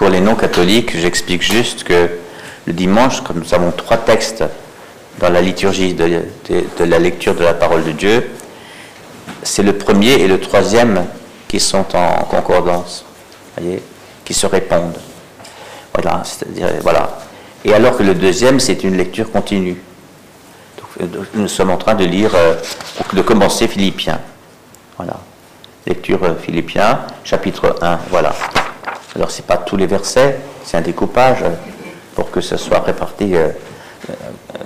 pour les non-catholiques, j'explique juste que le dimanche, comme nous avons trois textes dans la liturgie de, la lecture de la parole de Dieu, c'est le premier et le troisième qui sont en concordance, qui se répondent. Voilà. Et alors que le deuxième, c'est une lecture continue. Euh, nous sommes en train de lire, euh, de commencer Philippiens. Voilà. Lecture euh, Philippiens, chapitre 1. Voilà. Alors, ce n'est pas tous les versets, c'est un découpage pour que ce soit réparti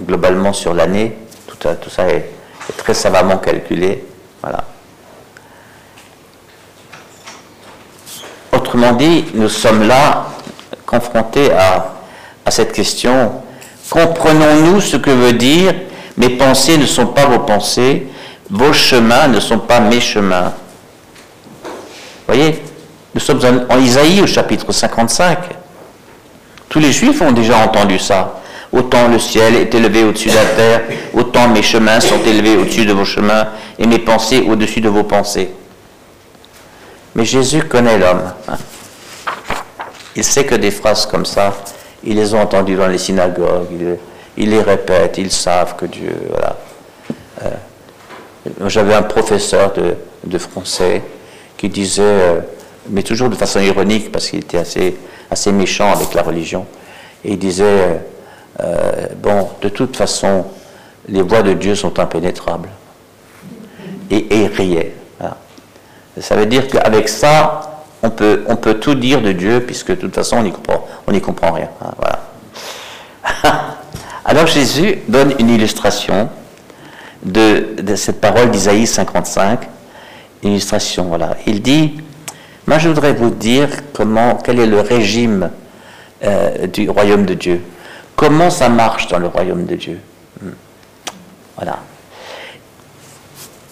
globalement sur l'année. Tout, ça est, très savamment calculé. Voilà. Autrement dit, nous sommes là confrontés à, à cette question. Comprenons-nous ce que veut dire mes pensées ne sont pas vos pensées, vos chemins ne sont pas mes chemins. Voyez, nous sommes en, Isaïe au chapitre 55. Tous les juifs ont déjà entendu ça. Autant le ciel est élevé au-dessus de la terre, autant mes chemins sont élevés au-dessus de vos chemins et mes pensées au-dessus de vos pensées. Mais Jésus connaît l'homme. Il sait que des phrases comme ça, ils les ont entendues dans les synagogues, ils les répètent, ils savent que Dieu. Voilà. Euh, j'avais un professeur de, français qui disait, euh, mais toujours de façon ironique, parce qu'il était assez, assez méchant avec la religion, et il disait euh, Bon, de toute façon, les voies de Dieu sont impénétrables. Et, il riait. Ça veut dire qu'avec ça, on peut, on peut tout dire de Dieu, puisque de toute façon, on n'y comprend, comprend rien. Hein, voilà. Alors Jésus donne une illustration de, cette parole d'Isaïe 55, une illustration, voilà. Il dit, moi je voudrais vous dire comment, quel est le régime euh, du royaume de Dieu. Comment ça marche dans le royaume de Dieu. Hmm. Voilà.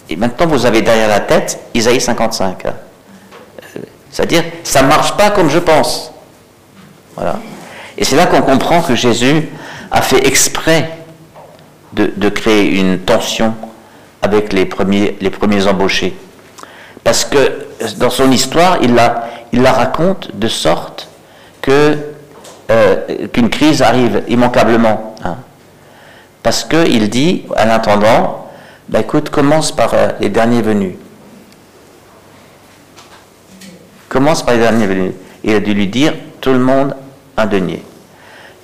Et maintenant vous avez derrière la tête Isaïe 55. Hein. Euh, c'est-à-dire, ça ne marche pas comme je pense. Voilà. Et c'est là qu'on comprend que Jésus a fait exprès de, créer une tension avec les premiers, les premiers embauchés. Parce que dans son histoire, il la, raconte de sorte euh, qu'une crise arrive immanquablement. Hein. Parce qu'il dit à l'intendant, bah, écoute, commence par euh, les derniers venus. Commence par les derniers venus. Il a dû lui dire, tout le monde un denier.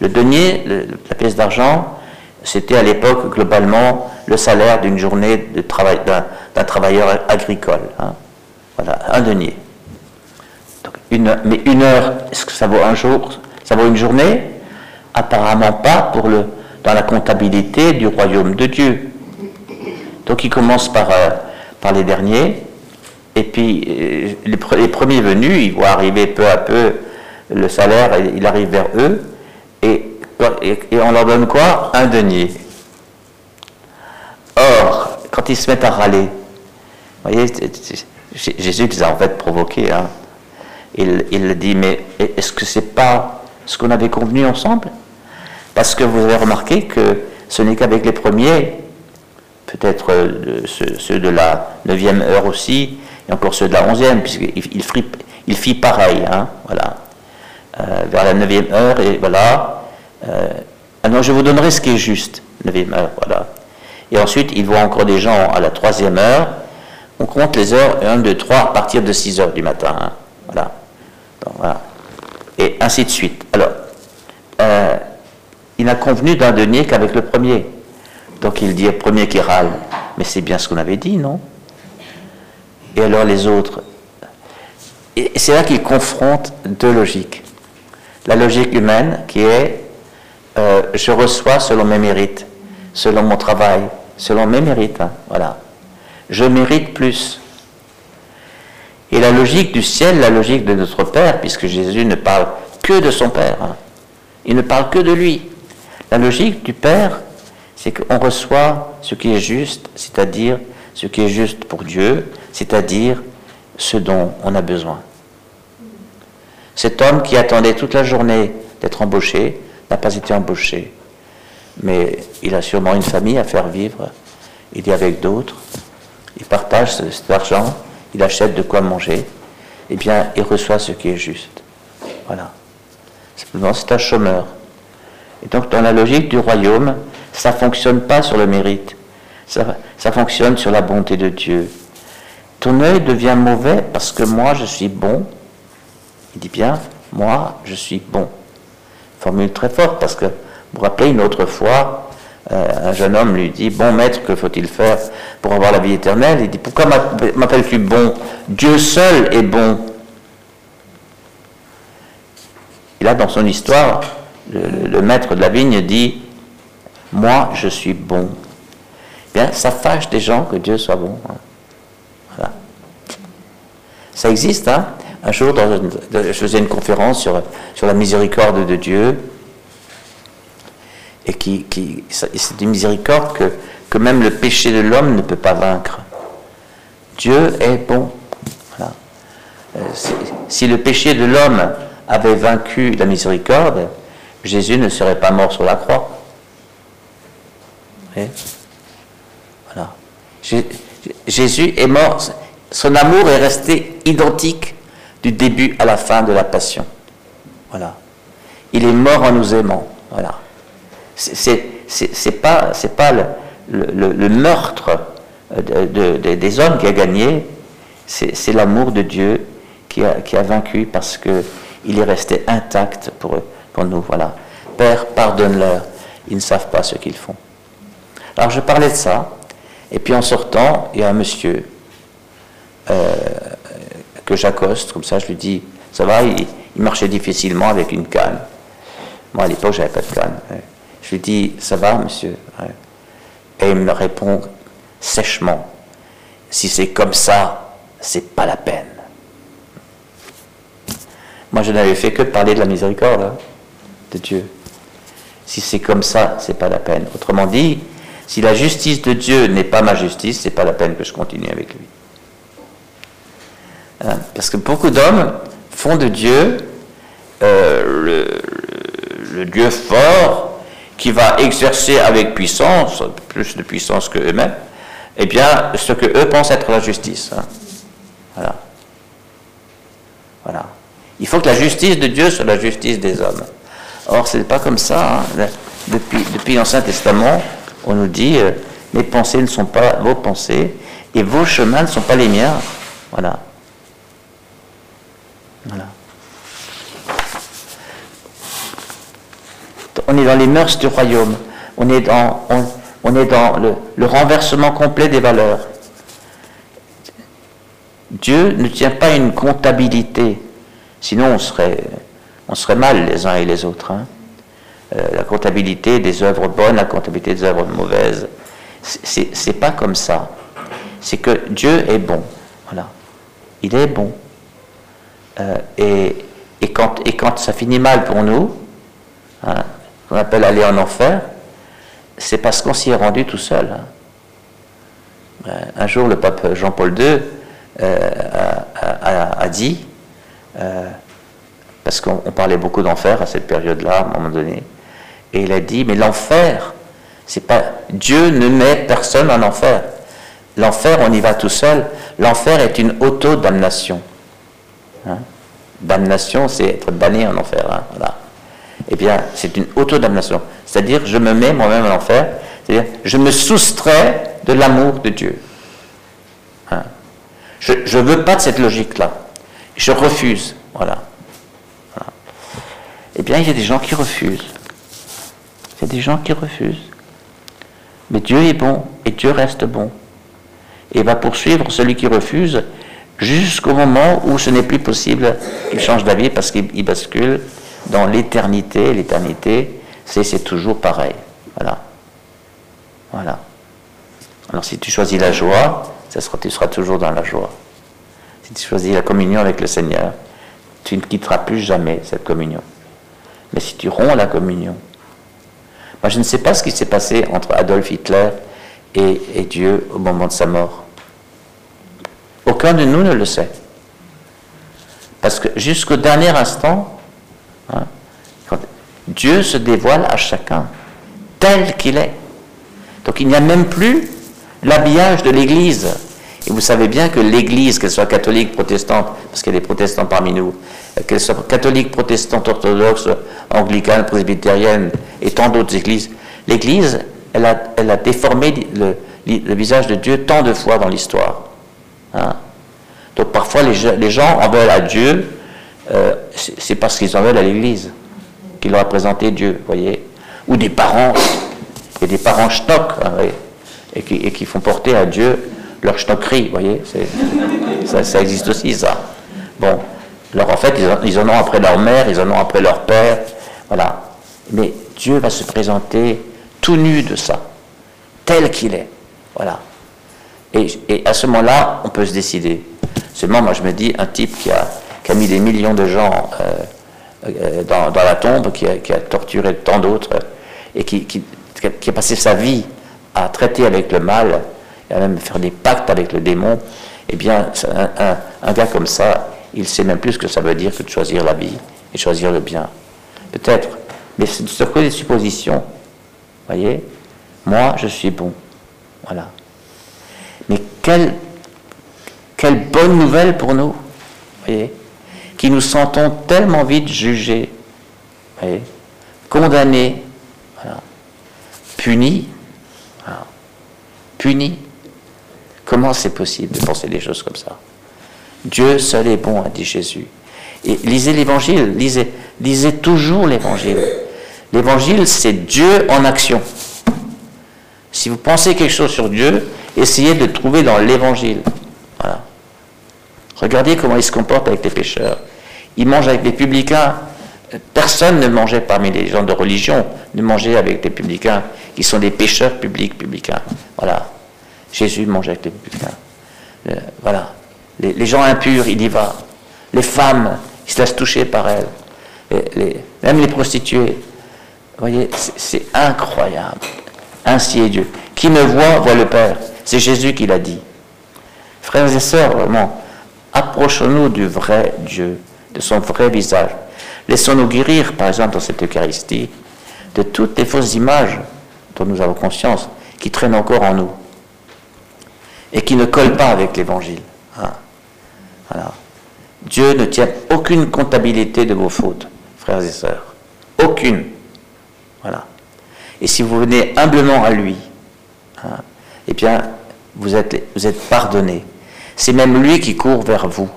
Le denier, la pièce d'argent, c'était à l'époque globalement le salaire d'une journée d'un travailleur agricole. Hein. Voilà, un denier. mais une heure, est-ce que ça vaut un jour Ça vaut une journée? Apparemment pas pour le, dans la comptabilité du royaume de Dieu. Donc il commence par, euh, les derniers, et puis euh, les, les, premiers venus, ils voient arriver peu à peu le salaire, il arrive vers eux, et, on leur donne quoi? Un denier. Or, quand ils se mettent à râler, vous voyez, Jésus les a en fait provoqués. Hein. Il, il dit, mais est-ce que c'est pas ce qu'on avait convenu ensemble? Parce que vous avez remarqué que ce n'est qu'avec les premiers, peut-être euh, ceux, de la 9e heure aussi, et encore ceux de la 11e, puisqu'il il, il fit pareil. Hein, voilà. Euh, vers la 9e heure, et voilà. Euh, alors je vous donnerai ce qui est juste, 9e heure, voilà. Et ensuite, il voit encore des gens à la 3e heure. On compte les heures 1, 2, 3 à partir de 6 heures du matin. Hein, voilà. Et ainsi de suite. Alors, euh, il n'a convenu d'un denier qu'avec le premier. Donc il dit premier qui râle. Mais c'est bien ce qu'on avait dit, non? Et alors les autres? C'est là qu'il confronte deux logiques la logique humaine qui est euh, je reçois selon mes mérites, selon mon travail, selon mes mérites. Hein, voilà. Je mérite plus. Et la logique du ciel, la logique de notre Père, puisque Jésus ne parle que de son Père, hein, il ne parle que de lui. La logique du Père, c'est qu'on reçoit ce qui est juste, c'est-à-dire ce qui est juste pour Dieu, c'est-à-dire ce dont on a besoin. Cet homme qui attendait toute la journée d'être embauché n'a pas été embauché. Mais il a sûrement une famille à faire vivre. Il est avec d'autres. Il partage cet argent. Il achète de quoi manger. Eh bien, il reçoit ce qui est juste. Voilà. Simplement, c'est un chômeur. Et donc, dans la logique du royaume, ça ne fonctionne pas sur le mérite. Ça, ça fonctionne sur la bonté de Dieu. Ton œil devient mauvais parce que moi, je suis bon. Il dit bien, moi, je suis bon. Formule très forte parce que, vous vous rappelez, une autre fois, un jeune homme lui dit, bon maître, que faut-il faire pour avoir la vie éternelle? Il dit, pourquoi m'appelles-tu bon? Dieu seul est bon. Et là, dans son histoire, le, maître de la vigne dit, moi, je suis bon. Bien, ça fâche des gens que Dieu soit bon. Hein. Ça existe, hein Un jour, je faisais une conférence sur la miséricorde de Dieu. Et c'est une miséricorde que, même le péché de l'homme ne peut pas vaincre. Dieu est bon. Euh, si le péché de l'homme avait vaincu la miséricorde, Jésus ne serait pas mort sur la croix. Voilà. Jésus est mort, son amour est resté identique du début à la fin de la passion. Voilà. Il est mort en nous aimant. Voilà. C'est pas, pas le, meurtre des hommes qui a gagné, c'est l'amour de Dieu qui a, vaincu parce que il est resté intact pour, eux, pour nous. Voilà. Père, pardonne-leur, ils ne savent pas ce qu'ils font. Alors je parlais de ça, et puis en sortant, il y a un monsieur euh, que j'accoste, comme ça je lui dis, ça va, il, marchait difficilement avec une canne. Moi à l'époque, j'avais pas de canne. Je lui dis, ça va, monsieur Et il me répond sèchement, si c'est comme ça, c'est pas la peine. Moi, je n'avais fait que parler de la miséricorde hein, de Dieu. Si c'est comme ça, c'est pas la peine. Autrement dit, si la justice de Dieu n'est pas ma justice, c'est pas la peine que je continue avec lui. Hein, parce que beaucoup d'hommes font de Dieu euh, le, Dieu fort qui va exercer avec puissance, plus de puissance que eux-mêmes, eh bien, ce que eux pensent être la justice. Hein. Voilà. Voilà. Il faut que la justice de Dieu soit la justice des hommes. Or, ce n'est pas comme ça. Hein. Depuis, l'Ancien Testament, on nous dit euh, mes pensées ne sont pas vos pensées et vos chemins ne sont pas les miens. Voilà. Voilà. On est dans les mœurs du royaume. On est dans, le, renversement complet des valeurs. Dieu ne tient pas une comptabilité Sinon, on serait, mal les uns et les autres. Hein. Euh, la comptabilité des œuvres bonnes, la comptabilité des œuvres mauvaises, c'est pas comme ça. C'est que Dieu est bon. Voilà. Il est bon. Euh, et, et quand ça finit mal pour nous, hein, qu'on appelle aller en enfer, c'est parce qu'on s'y est rendu tout seul. Hein. Euh, un jour, le pape Jean-Paul II a, a, dit euh, parce qu'on parlait beaucoup d'enfer à cette période-là, à un moment donné. Et il a dit, mais l'enfer, c'est pas Dieu ne met personne en enfer. L'enfer, on y va tout seul. L'enfer est une auto-damnation. Hein? Damnation, c'est être banni en enfer. Hein, voilà. Eh bien, c'est une auto-damnation. C'est-à-dire, je me mets moi-même en enfer. C'est-à-dire, je me soustrais de l'amour de Dieu. Hein? Je ne veux pas de cette logique-là. Je refuse. Voilà. Eh bien, il y a des gens qui refusent. Il y a des gens qui refusent. Mais Dieu est bon et Dieu reste bon. Et va poursuivre celui qui refuse jusqu'au moment où ce n'est plus possible qu'il change d'avis parce qu'il bascule dans l'éternité. L'éternité, c'est toujours pareil. Voilà. Voilà. Alors si tu choisis la joie, tu seras toujours dans la joie si tu choisis la communion avec le Seigneur, tu ne quitteras plus jamais cette communion. Mais si tu romps la communion, moi je ne sais pas ce qui s'est passé entre Adolf Hitler et, Dieu au moment de sa mort. Aucun de nous ne le sait. Parce que jusqu'au dernier instant, hein, Dieu se dévoile à chacun tel qu'il est. Donc il n'y a même plus l'habillage de l'Église Et vous savez bien que l'Église, qu'elle soit catholique, protestante, parce a des protestants parmi nous, qu'elle soit catholique, protestante, orthodoxe, anglicane, presbytérienne et tant d'autres églises, l'Église, elle a, elle a déformé le, visage de Dieu tant de fois dans l'histoire. Hein? Donc parfois les, gens en veulent à Dieu, euh, c'est parce qu'ils en veulent à l'Église, qui leur a présenté Dieu, voyez. Ou des parents, et des parents schnock, hein, et, qui, et qui font porter à Dieu leur schnockerie, voyez, ça, ça, existe aussi, ça. Bon, alors en fait, ils en, ont après leur mère, ils en ont après leur père, voilà. Mais Dieu va se présenter tout nu de ça, tel qu'il est, voilà. Et, à ce moment-là, on peut se décider. Seulement, moi, je me dis, un type qui a, qui a mis des millions de gens euh, euh, dans, la tombe, qui a, torturé tant d'autres, et qui, qui, qui a passé sa vie à traiter avec le mal, et à même faire des pactes avec le démon, eh bien, un, gars comme ça, il sait même plus ce que ça veut dire que de choisir la vie et choisir le bien. Peut-être, mais c'est que des suppositions. Voyez? Moi, je suis bon. Voilà. Mais quelle, quelle bonne nouvelle pour nous. Voyez? Qui nous sentons tellement vite jugés, condamnés, punis. Punis. Comment c'est possible de penser des choses comme ça? Dieu seul est bon, a dit Jésus. Et lisez l'évangile, lisez, lisez toujours l'évangile. L'évangile, c'est Dieu en action. Si vous pensez quelque chose sur Dieu, essayez de le trouver dans l'évangile. Regardez comment il se comporte avec les pécheurs. Il mange avec les publicains. Personne ne mangeait parmi les gens de religion, ne mangeait avec les publicains, qui sont des pécheurs publics, publicains. Voilà. Jésus mangeait avec les publicains. Euh, voilà. Les, gens impurs, il y va. Les femmes, il se laisse toucher par elles. même les prostituées. Vous voyez, c'est incroyable. Ainsi est Dieu. Qui me voit, voit le Père. C'est Jésus qui l'a dit. Frères et sœurs, vraiment, approchons-nous du vrai Dieu, de son vrai visage. Laissons-nous guérir, par exemple, dans cette Eucharistie, de toutes les fausses images dont nous avons conscience, qui traînent encore en nous et qui ne collent pas avec l'Évangile. Hein. Dieu ne tient aucune comptabilité de vos fautes, frères et sœurs. Aucune. Voilà. Et si vous venez humblement à lui, hein, eh bien, vous êtes, vous êtes pardonné. C'est même lui qui court vers vous.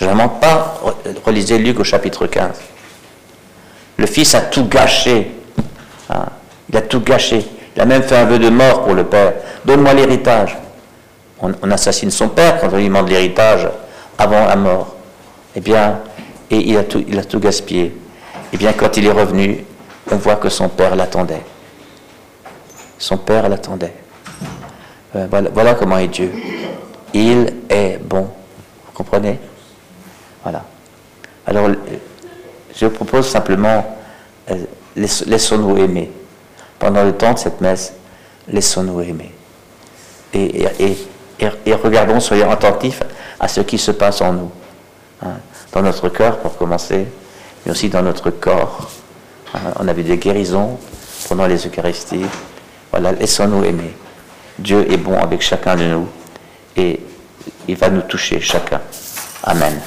Je ne mens pas, relisez Luc au chapitre 15. Le fils a tout gâché. Hein. Il a tout gâché. Il a même fait un vœu de mort pour le père. Donne-moi l'héritage. On, assassine son père quand on lui demande l'héritage avant la mort. Eh bien, et il a tout, gaspillé. Eh bien, quand il est revenu, on voit que son père l'attendait. Son père l'attendait. Euh, voilà, comment est Dieu. Il est bon. Vous comprenez? Voilà. Alors, je propose simplement, euh, laissons-nous aimer. Pendant le temps de cette messe, laissons-nous aimer. Et, et, regardons, soyons attentifs à ce qui se passe en nous. Hein. Dans notre cœur, pour commencer, mais aussi dans notre corps. Hein. On a vu des guérisons pendant les Eucharisties. Voilà, laissons-nous aimer. Dieu est bon avec chacun de nous et il va nous toucher chacun. Amen.